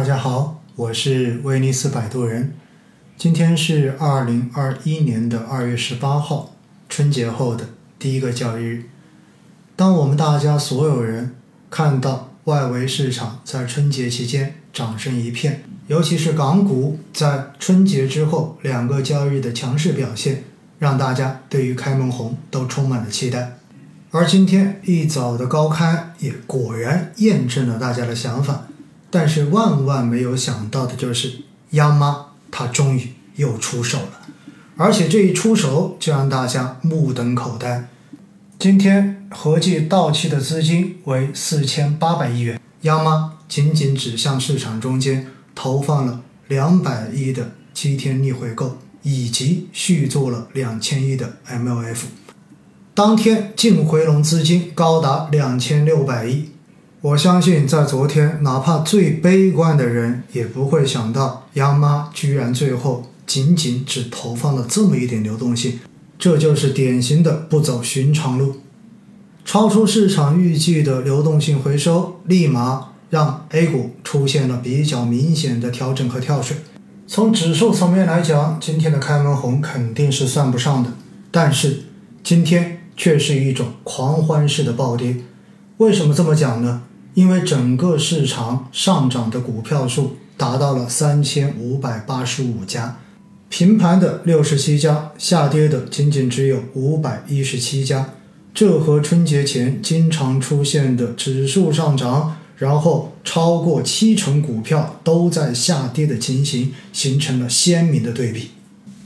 大家好，我是威尼斯摆渡人。今天是二零二一年的二月十八号，春节后的第一个交易日。当我们大家所有人看到外围市场在春节期间涨声一片，尤其是港股在春节之后两个交易日的强势表现，让大家对于开门红都充满了期待。而今天一早的高开也果然验证了大家的想法。但是万万没有想到的就是，央妈她终于又出手了，而且这一出手就让大家目瞪口呆。今天合计到期的资金为四千八百亿元，央妈仅仅只向市场中间投放了两百亿的七天逆回购，以及续做了两千亿的 MLF，当天净回笼资金高达两千六百亿。我相信，在昨天，哪怕最悲观的人也不会想到，央妈居然最后仅仅只投放了这么一点流动性，这就是典型的不走寻常路，超出市场预计的流动性回收，立马让 A 股出现了比较明显的调整和跳水。从指数层面来讲，今天的开门红肯定是算不上的，但是今天却是一种狂欢式的暴跌。为什么这么讲呢？因为整个市场上涨的股票数达到了三千五百八十五家，平盘的六十七家，下跌的仅仅只有五百一十七家。这和春节前经常出现的指数上涨，然后超过七成股票都在下跌的情形形成了鲜明的对比。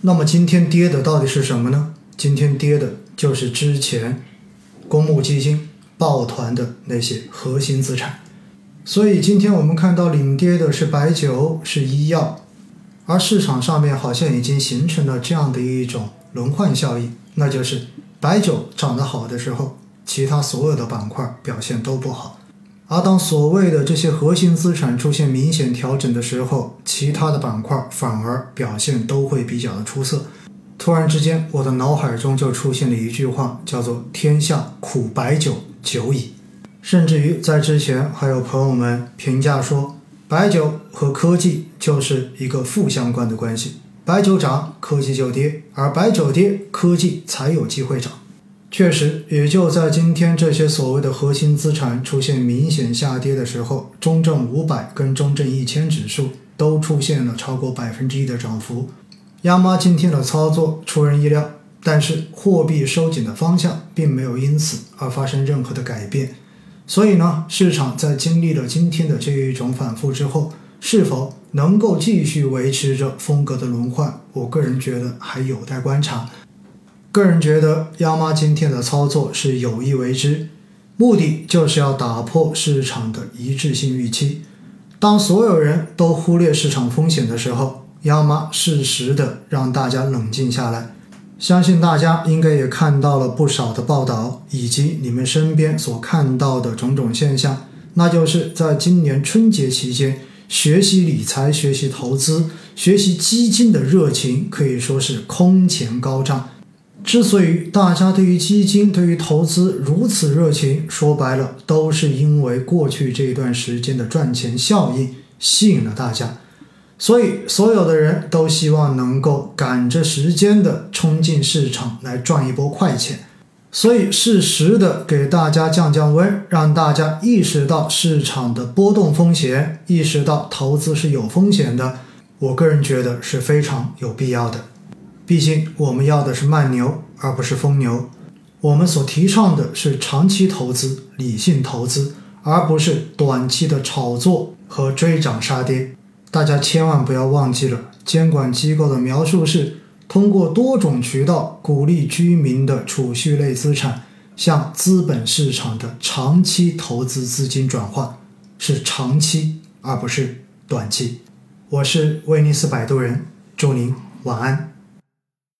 那么今天跌的到底是什么呢？今天跌的就是之前公募基金。抱团的那些核心资产，所以今天我们看到领跌的是白酒，是医药，而市场上面好像已经形成了这样的一种轮换效应，那就是白酒涨得好的时候，其他所有的板块表现都不好，而当所谓的这些核心资产出现明显调整的时候，其他的板块反而表现都会比较的出色。突然之间，我的脑海中就出现了一句话，叫做“天下苦白酒”。久矣，甚至于在之前还有朋友们评价说，白酒和科技就是一个负相关的关系，白酒涨，科技就跌，而白酒跌，科技才有机会涨。确实，也就在今天这些所谓的核心资产出现明显下跌的时候，中证五百跟中证一千指数都出现了超过百分之一的涨幅。央妈今天的操作出人意料。但是货币收紧的方向并没有因此而发生任何的改变，所以呢，市场在经历了今天的这一种反复之后，是否能够继续维持着风格的轮换，我个人觉得还有待观察。个人觉得央妈今天的操作是有意为之，目的就是要打破市场的一致性预期。当所有人都忽略市场风险的时候，央妈适时的让大家冷静下来。相信大家应该也看到了不少的报道，以及你们身边所看到的种种现象，那就是在今年春节期间，学习理财、学习投资、学习基金的热情可以说是空前高涨。之所以大家对于基金、对于投资如此热情，说白了，都是因为过去这一段时间的赚钱效应吸引了大家。所以，所有的人都希望能够赶着时间的冲进市场来赚一波快钱，所以适时的给大家降降温，让大家意识到市场的波动风险，意识到投资是有风险的。我个人觉得是非常有必要的。毕竟我们要的是慢牛，而不是疯牛。我们所提倡的是长期投资、理性投资，而不是短期的炒作和追涨杀跌。大家千万不要忘记了，监管机构的描述是通过多种渠道鼓励居民的储蓄类资产向资本市场的长期投资资金转换，是长期而不是短期。我是威尼斯摆渡人，祝您晚安。